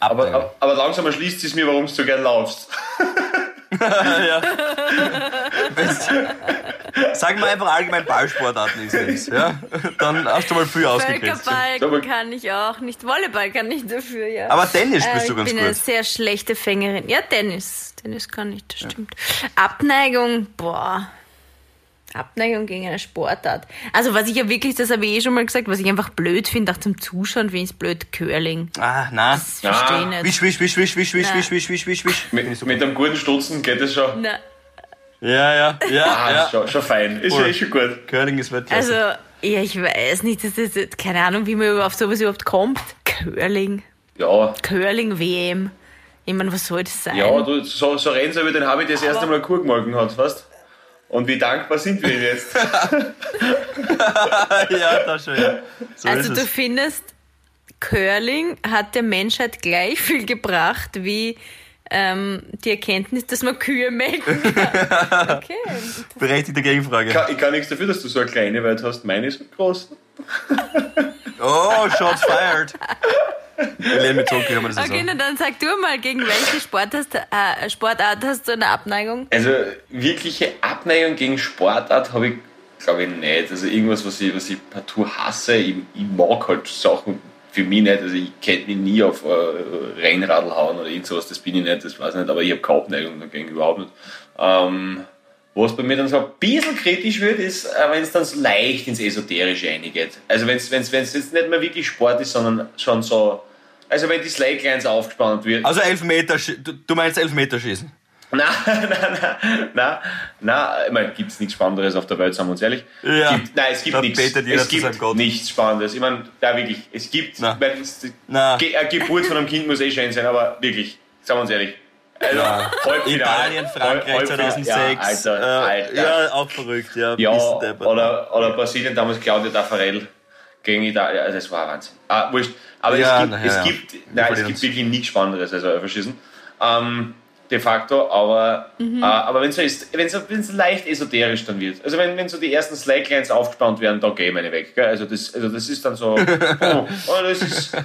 aber, aber, aber langsam erschließt es mir, warum du so gern laufst. Sag mal einfach allgemein Ballsportarten ist nichts, ja? Dann hast du mal viel ausgekriegt. Völkerball kann ich auch nicht. Volleyball kann ich dafür, ja. Aber Tennis Äh, spielst du ich ganz bin eine gut. sehr schlechte Fängerin. Ja, Tennis. Tennis kann ich, das stimmt. Abneigung, boah. Abneigung gegen eine Sportart. Also was ich ja wirklich, das habe ich eh schon mal gesagt, was ich einfach blöd finde, auch zum Zuschauen finde ich es blöd, Curling. Ah, na. Das verstehe ich nicht. Wisch, wisch, wisch, wisch, wisch, wisch, Nein. wisch, wisch, wisch, wisch, wisch. Mit, mit einem guten Stutzen geht es schon. Na, Ja, ja, ja, Ah, ja. schon, schon fein. Ist, Cool. ist schon gut. Curling ist Weltklasse. also, ja, ich weiß nicht, das ist, keine Ahnung, wie man auf sowas überhaupt kommt. Curling. Ja, Curling-WM. Ich meine, was soll das sein? ja du, so, so reden sie über den habe ich das erste Mal Kur gemolken hat, weißt Und wie dankbar sind wir ihm jetzt? ja, da schon, ja. So Also ist du es. findest, Curling hat der Menschheit gleich viel gebracht wie ähm, die Erkenntnis, dass man Kühe melken kann. Okay. Berechtigte Gegenfrage. Ich kann, ich kann nichts dafür, dass du so eine kleine Welt hast. Meine ist groß. Oh, shots fired. Ich lehne mich zurück, wie haben wir das Okay, na dann sag du mal, gegen welche Sport hast, äh, Sportart hast du eine Abneigung? Also wirkliche Abneigung gegen Sportart habe ich, glaube ich, nicht. Also irgendwas, was ich, was ich partout hasse. Ich, ich mag halt Sachen für mich nicht. Also ich könnte mich nie auf äh, Rennradl hauen oder irgend sowas, das bin ich nicht, das weiß ich nicht, aber ich habe keine Abneigung dagegen, überhaupt nicht. Ähm, was bei mir dann so ein bisschen kritisch wird, ist, äh, wenn es dann so leicht ins Esoterische eingeht. Also wenn es jetzt nicht mehr wirklich Sport ist, sondern schon so, also wenn die Slakelines aufgespannt wird. Also Elfmeter, du meinst Elfmeterschießen? Nein, nein, nein, nein, nein, ich meine, gibt es nichts Spannenderes auf der Welt, sagen wir uns ehrlich. Ja. Gibt, nein, es gibt Da nichts. Es gibt nichts Spannendes. Ich meine, ja wirklich, es gibt, Na. meine, Na. Ge eine Geburt von einem Kind muss eh schön sein, aber wirklich, sagen wir uns ehrlich. Also, Ja. Italien, Frankreich Halbfinale. 2006. Ja, Alter, äh, Alter. ja, auch verrückt, ja. Ja, bisschen deppert. oder, oder Brasilien damals Claudia Taffarel gegen Italien. Also das war Wahnsinn. Ah, wurscht. Aber Ja, es gibt, na ja, es gibt, nein, es gibt wirklich nichts Spannenderes als Elferschießen. Ähm, de facto, aber, äh, aber wenn es so ist, wenn wenn's leicht esoterisch dann wird, also wenn, wenn so die ersten Slacklines aufgespannt werden, da gehe ich meine weg. Gell? Also, das, also das ist dann so, oh, oh, das ist,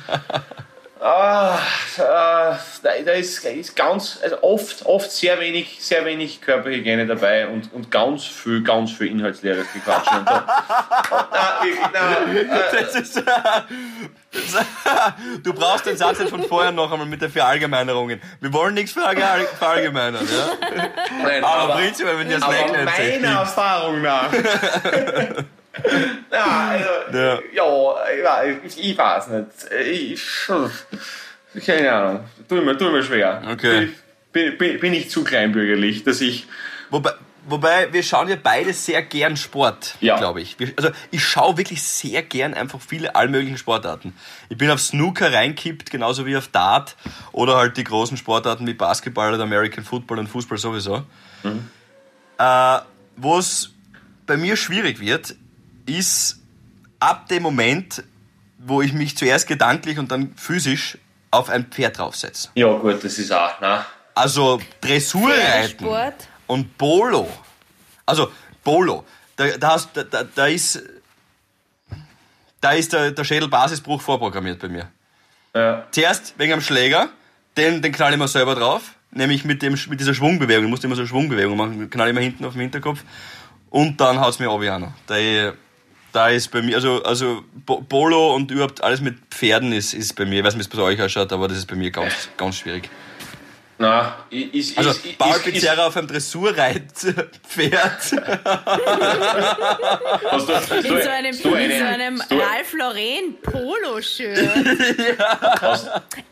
Ah, äh, da, da ist, ist ganz, also oft, oft sehr wenig, sehr wenig Körperhygiene dabei und, und ganz viel, ganz viel inhaltsleeres Gequatsch. Und da, na, wirklich, na, äh, Das ist, du brauchst den Satz jetzt von vorher noch einmal mit den Verallgemeinerungen. Wir wollen nichts verallge- verallgemeinern, ja? nein, Aber aber, prinzipiell, wenn ihr das aber meiner Erfahrung nach. ja, also, Ja. ja, ich, ich weiß nicht. Ich, keine Ahnung. Tu mir, tu mir schwer. Okay. Bin, bin, bin ich zu kleinbürgerlich, dass ich. Wobei, wobei, wir schauen ja beide sehr gern Sport, Ja. glaube ich. Also ich schaue wirklich sehr gern einfach viele allmöglichen Sportarten. Ich bin auf Snooker reinkippt, genauso wie auf Dart oder halt die großen Sportarten wie Basketball oder American Football und Fußball sowieso. Äh, Wo es bei mir schwierig wird, ist ab dem Moment, wo ich mich zuerst gedanklich und dann physisch auf ein Pferd draufsetze. Ja, gut, das ist auch, ne? Also Dressurreiten Sport. und Polo. Also Polo. Da, da, hast, da, da, ist, da ist der, der Schädelbasisbruch vorprogrammiert bei mir. Ja. Zuerst wegen am Schläger, den, den knall ich mir selber drauf, nämlich mit, dem, mit dieser Schwungbewegung. Ich musste immer so eine Schwungbewegung machen, knall ich mir hinten auf den Hinterkopf und dann haut's mir obi auch noch. Da, da ist bei mir, also, also Polo und überhaupt alles mit Pferden ist, ist bei mir, ich weiß nicht, wie es bei euch ausschaut, aber das ist bei mir ganz, ganz schwierig. Na, ist, Also ist, ist, Paul ist, ist, Pizzerra auf einem Dressurreitpferd. hast du, hast In du, so einem, hast du in eine, so einem Ralph Lauren Polo-Shirt. hast,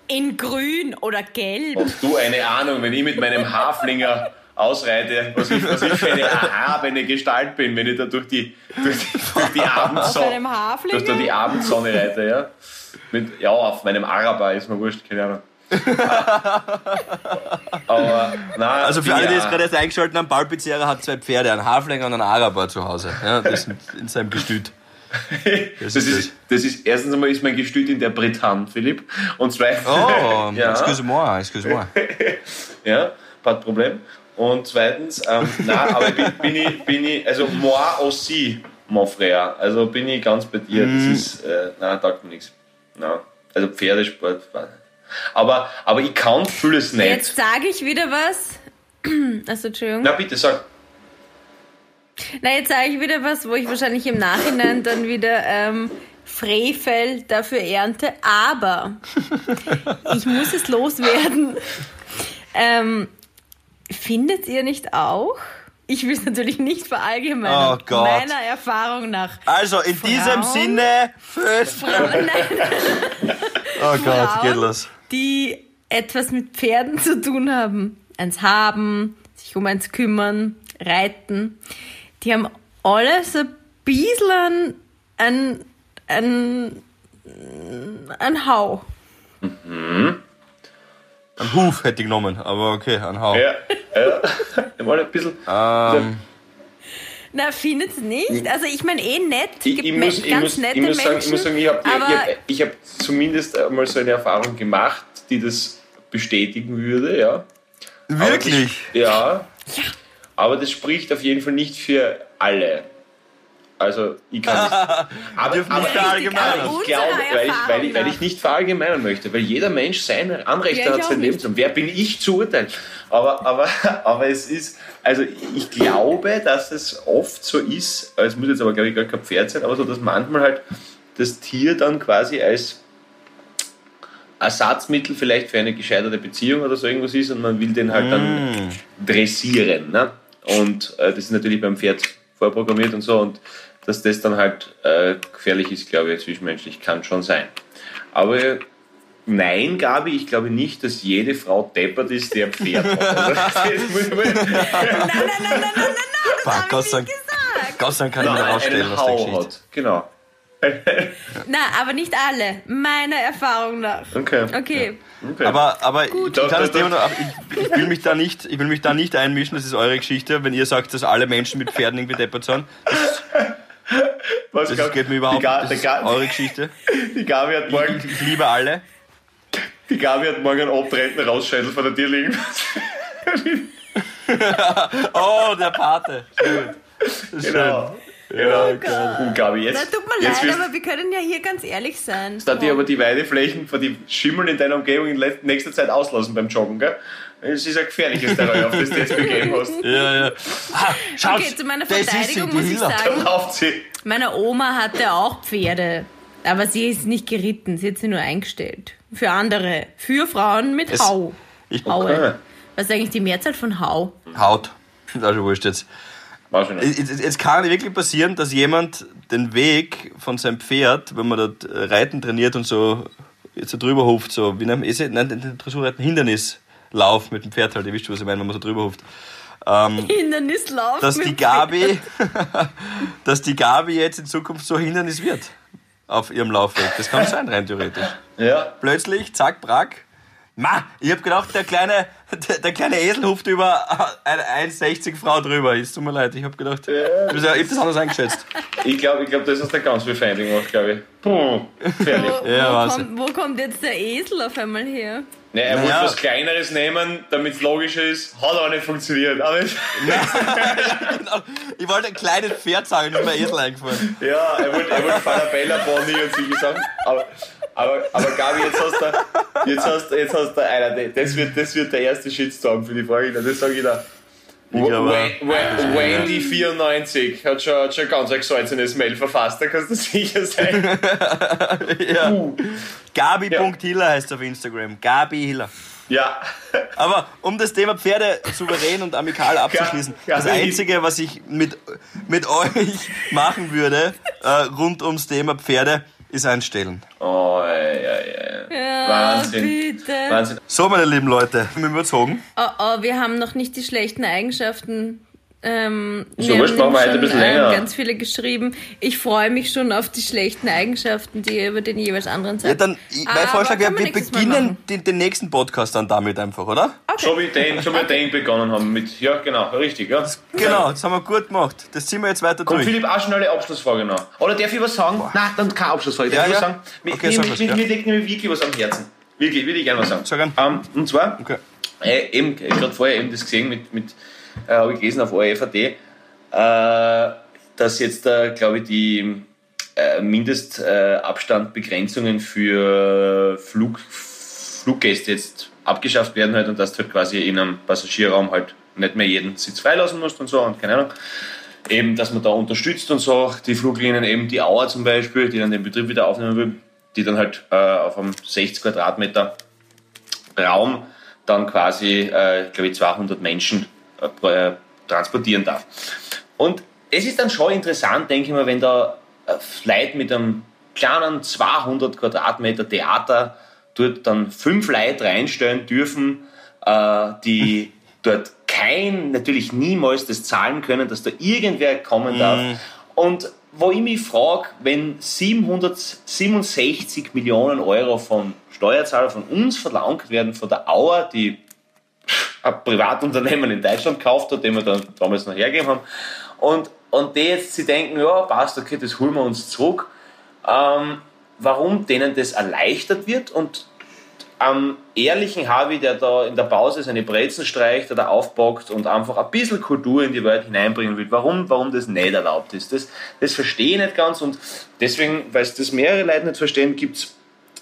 In grün oder gelb. hast du eine Ahnung, wenn ich mit meinem Haflinger ausreite, was ich, was ich für eine erhabene Gestalt bin, wenn ich da durch die, durch die, durch die Auf Abendsonne, durch da die Abendsonne reite, ja. Mit, ja, auf meinem Araber ist mir wurscht, keine Ahnung. Aber, na, Also für alle, die ja, jetzt gerade erst eingeschaltet haben, Paul Pizzerra hat zwei Pferde, einen Haflinger und einen Araber zu Hause. Ja, das sind in seinem Gestüt. das ist, das ist, erstens einmal ist mein Gestüt in der Bretagne, Philipp. Und zweitens, Oh, ja, excuse-moi, excuse-moi. ja, pas de Problem. Und zweitens, ähm, na, aber bin, bin, ich, bin ich, also moi aussi, mon frère. Also bin ich ganz bei dir. Das ist, äh, nein, taugt mir nichts. Na, also Pferdesport. Aber, aber ich kann vieles nicht. Jetzt sage ich wieder was. Also, Entschuldigung. Na bitte, sag. Na, jetzt sage ich wieder was, wo ich wahrscheinlich im Nachhinein dann wieder ähm, Frevel dafür ernte. Aber ich muss es loswerden. Ähm, findet ihr nicht auch? Ich will es natürlich nicht verallgemeinern. Oh Gott. Meiner Erfahrung nach. Also in diesem Frauen? Sinne, Föß. Frauen, nein, Oh Gott, Frauen, geht los. die etwas mit Pferden zu tun haben, eins haben, sich um eins kümmern, reiten, die haben alle so ein bisschen ein, ein, ein Hau. Ein Huf hätte ich genommen, aber okay, ein Hau. Ja, ja. Mal ein bisschen. Ähm, Na, findet nicht? Also ich meine eh nett, Ich, gibt ich, muss, ich, ganz muss, nette ich muss sagen, ich, Menschen, muss sagen, ich habe ich hab, ich hab zumindest einmal so eine Erfahrung gemacht, die das bestätigen würde, ja. Aber wirklich? Das, ja. Aber das spricht auf jeden Fall nicht für alle. Also, ich kann nicht. Aber, nicht verallgemeinern. aber ich glaube, weil ich, weil, ich, weil ich nicht verallgemeinern möchte, weil jeder Mensch sein Anrecht Ja, ich hat, sein Leben zu haben. Wer bin ich zu urteilen? Aber, aber, aber es ist, also ich glaube, dass es oft so ist, es muss jetzt aber glaube ich gar kein Pferd sein, aber so, dass manchmal halt das Tier dann quasi als Ersatzmittel vielleicht für eine gescheiterte Beziehung oder so irgendwas ist und man will den halt dann dressieren. Ne? Und äh, das ist natürlich beim Pferd vorprogrammiert und so und dass das dann halt äh, gefährlich ist, glaube ich, zwischenmenschlich, kann schon sein. Aber nein, Gabi, ich glaube nicht, dass jede Frau deppert ist, der ein Pferd hat. Also, das ich Nein, nein, nein, nein, nein, nein, nein, das hab Gott ich sei nicht Dank. kann ich mir rausstellen aus der Geschichte. hat. Genau. Na, aber nicht alle, meiner Erfahrung nach. Okay. Okay. okay. Aber, aber ich, Doch, kann das Thema noch, ich, ich, will mich da nicht, ich will mich da nicht einmischen, das ist eure Geschichte, wenn ihr sagt, dass alle Menschen mit Pferden irgendwie deppert sind. Was Das glaub- geht mir überhaupt die, Ga- nicht. Das ist eure Geschichte. die Gabi hat morgen, Ich, ich liebe alle. die Gabi hat morgen einen abtrennenden Rausscheitel vor der Tür liegen. Oh, der Pate. Sehr gut. Das ist Genau. schön. Genau. geil. Und Gabi, Na, jetzt, tut mir jetzt leid, aber wir können ja hier ganz ehrlich sein. da die aber die Weideflächen von den Schimmeln in deiner Umgebung in nächster Zeit auslassen beim Joggen, gell? Es ist ein gefährliches Terrain, auf das du jetzt begeben hast. Ja, ja. Ah, schaut, Okay, zu meiner das ist sie, Verteidigung die muss ich sagen, meine Oma hatte auch Pferde. Aber sie ist nicht geritten, sie hat sie nur eingestellt. Für andere. Für Frauen mit Es- Hau. Ich, Haue. Okay. Was ist eigentlich die Mehrzahl von Hau? Haut. Das ist schon wurscht jetzt. War schon nicht. Es, kann wirklich passieren, dass jemand den Weg von seinem Pferd, wenn man dort Reiten trainiert und so, jetzt so drüber huft, so wie einem Esse, nein, den Dressurreiten Hindernislauf mit dem Pferd halt, ihr wisst schon, was ich meine, wenn man so drüber huft. Ähm, Hindernislauf. dass mit die Gabi, dass die Gabi jetzt in Zukunft so ein Hindernis wird auf ihrem Laufweg. Das kann sein, rein theoretisch. Ja. Plötzlich, zack, brack. Ma, ich hab gedacht, der kleine, der, der kleine Esel huft über eine 1,60 Frau drüber. Es tut mir leid, ich hab gedacht, ich hab das anders eingeschätzt. Ich glaube, ich glaub, das hast du ganz viel Feinde gemacht, glaube ich. Puh, fertig. Wo, Ja, wo, kommt, wo kommt jetzt der Esel auf einmal her? Ne, er Naja. wollte was Kleineres nehmen, damit es logischer ist. Hat aber nicht funktioniert. Aber Ich wollte ein kleines Pferd sagen, ist mir Esel eingefallen. ja, er wollte, er wollte Falabella Bonnie und solche Sachen. Aber, aber, aber Gabi, jetzt hast du, jetzt hast, jetzt hast du einer, das wird, das wird der erste Shitstorm für die Folge. Das sage ich da. Ich glaube, Wendy94 hat schon, hat schon ganz ein gesalzenes Mail verfasst, da kannst du sicher sein. ja. Uh, Gabi.hiller heißt auf Instagram. Gabi Hiller. ja. Aber um das Thema Pferde souverän und amikal abzuschließen, Ja, das. Einzige, was ich mit, mit euch machen würde, äh, rund ums Thema Pferde, ist einstellen. Oh, ja, ja, ja. Ja, Wahnsinn. bitte. Wahnsinn. So, meine lieben Leute, wir überzogen. Oh, oh, wir haben noch nicht die schlechten Eigenschaften. Ähm, So, wurscht, haben machen wir heute schon, ein bisschen ähm, länger. ganz viele geschrieben. Ich freue mich schon auf die schlechten Eigenschaften, die ihr über den jeweils anderen Ja, sagt. dann, ich- mein Aber Vorschlag wäre, wir beginnen den, den nächsten Podcast dann damit einfach, oder? So wie den, so wie den begonnen haben mit, ja genau, richtig, ja. Genau, das haben wir gut gemacht. Das ziehen wir jetzt weiter Kommt durch. Philipp auch schon eine Abschlussfrage noch? Oder darf ich was sagen? Nein, dann keine Abschlussfrage. Darf Ja, ich was ja. sagen? Mir, Okay, mir, sag mir, was, mir, ja. mir liegt nämlich wirklich was am Herzen. Wirklich, würde ich gerne was sagen. Sag an. Ähm, und zwar, Okay. äh, eben, ich gerade vorher eben das gesehen mit, mit äh, habe ich gelesen auf ORFAT, äh, dass jetzt, äh, glaube ich, die äh, Mindestabstandbegrenzungen für Flug, Fluggäste jetzt abgeschafft werden halt und dass du halt quasi in einem Passagierraum halt nicht mehr jeden Sitz freilassen musst und so und keine Ahnung. Eben, dass man da unterstützt und so, die Fluglinien eben die Auer zum Beispiel, die dann den Betrieb wieder aufnehmen will, die dann halt äh, auf einem 60 Quadratmeter Raum dann quasi, äh, glaube ich, 200 Menschen äh, äh, transportieren darf. Und es ist dann schon interessant, denke ich mal, wenn da äh, Leute mit einem kleinen 200 Quadratmeter Theater dort dann fünf Leute reinstellen dürfen, äh, die dort kein, natürlich niemals das zahlen können, dass da irgendwer kommen darf. Und wo ich mich frage, wenn 767 Millionen Euro von Steuerzahlern von uns verlangt werden, von der Auer, die ein Privatunternehmen in Deutschland gekauft hat, den wir dann damals noch hergegeben haben, und, und die jetzt sie denken, ja, passt, okay, das holen wir uns zurück, ähm, warum denen das erleichtert wird und am ehrlichen Harvey, der da in der Pause seine Brezen streicht oder aufbockt und einfach ein bisschen Kultur in die Welt hineinbringen will. Warum, warum das nicht erlaubt ist, das, das verstehe ich nicht ganz und deswegen, weil es das mehrere Leute nicht verstehen, gibt's,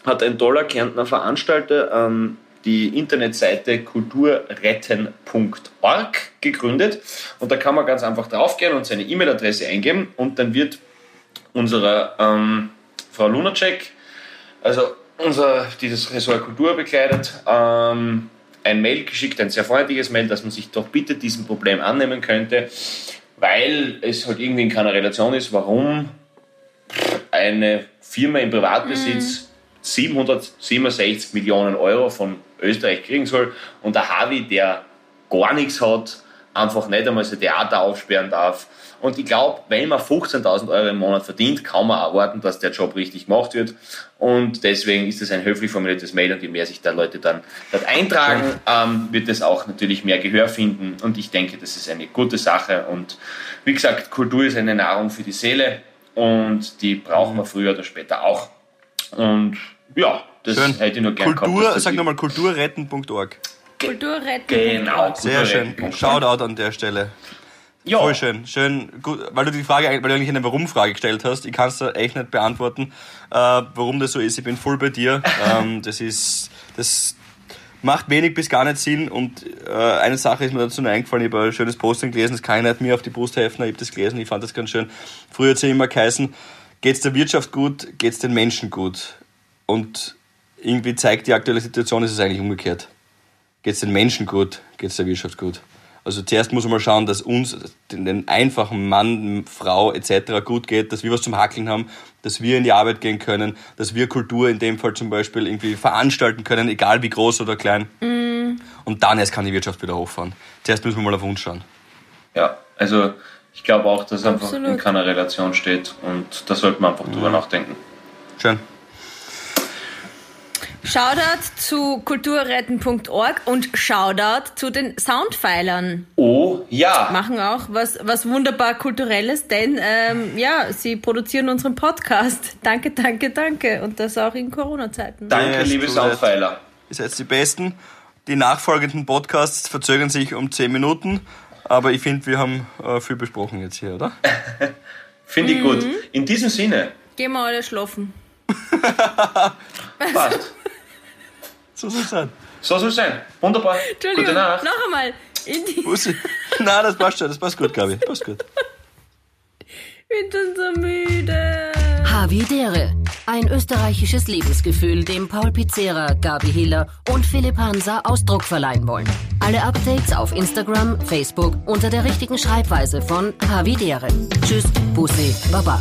hat ein toller Kärntner Veranstalter ähm, die Internetseite kulturretten.org gegründet. Und da kann man ganz einfach draufgehen und seine E-Mail-Adresse eingeben und dann wird unserer ähm, Frau Lunacek also unser, die das Ressort Kultur bekleidet, ähm, ein Mail geschickt, ein sehr freundliches Mail, dass man sich doch bitte diesem Problem annehmen könnte, weil es halt irgendwie in keiner Relation ist, warum eine Firma im Privatbesitz 767 Millionen Euro von Österreich kriegen soll und der Harvey, der gar nichts hat, einfach nicht einmal sein Theater aufsperren darf. Und ich glaube, wenn man 15.000 Euro im Monat verdient, kann man erwarten, dass der Job richtig gemacht wird. Und deswegen ist es ein höflich formuliertes Mail und je mehr sich da Leute dann dort eintragen, ähm, wird es auch natürlich mehr Gehör finden. Und ich denke, das ist eine gute Sache. Und wie gesagt, Kultur ist eine Nahrung für die Seele und die braucht man früher oder später auch. Und ja, das Schön. hätte ich nur gerne Kultur, gehabt. sag nochmal, kulturretten.org. Kultur retten. Genau, Sehr schön. Shoutout an der Stelle. Ja, Voll schön, schön, gut, weil du die Frage, weil du eigentlich eine Warum-Frage gestellt hast. Ich kann es da echt nicht beantworten, äh, warum das so ist. Ich bin voll bei dir. ähm, das ist, das macht wenig bis gar nicht Sinn. Und äh, eine Sache ist mir dazu noch eingefallen. Ich habe ein schönes Posting gelesen, das kann ich nicht mir auf die Brust helfen. Ich habe das gelesen, ich fand das ganz schön. Früher hat es ja immer geheißen, geht's der Wirtschaft gut, geht's den Menschen gut. Und irgendwie zeigt die aktuelle Situation, ist es eigentlich umgekehrt. Geht's den Menschen gut, geht's der Wirtschaft gut. Also zuerst muss man mal schauen, dass uns, den, einfachen Mann, Frau etc. gut geht, dass wir was zum Hackeln haben, dass wir in die Arbeit gehen können, dass wir Kultur in dem Fall zum Beispiel irgendwie veranstalten können, egal wie groß oder klein. Und dann erst kann die Wirtschaft wieder hochfahren. Zuerst müssen wir mal auf uns schauen. Ja, also ich glaube auch, dass es einfach in keiner Relation steht und da sollte man einfach drüber nachdenken. Schön. Shoutout zu kulturretten.org und Shoutout zu den Soundpfeilern. Oh ja, Machen auch was, was wunderbar Kulturelles, denn ähm, ja, sie produzieren unseren Podcast. Danke, danke, danke. Und das auch in Corona-Zeiten. danke liebe Soundpfeiler. Ihr seid die Besten. Die nachfolgenden Podcasts verzögern sich um 10 Minuten, aber ich finde, wir haben äh, viel besprochen jetzt hier, oder? Finde ich gut. In diesem Sinne, Gehen wir alle schlafen. passt. So soll es sein. So soll es sein. Wunderbar. Entschuldigung, Gute Nacht. noch einmal. In die, Bussi. Nein, das passt schon, das passt gut, Gabi. Passt gut. ich bin so müde. Havidere. Ein österreichisches Lebensgefühl, dem Paul Pizzera, Gabi Hiller und Philipp Hansa Ausdruck verleihen wollen. Alle Updates auf Instagram, Facebook unter der richtigen Schreibweise von Havidere. Tschüss, Bussi, Baba.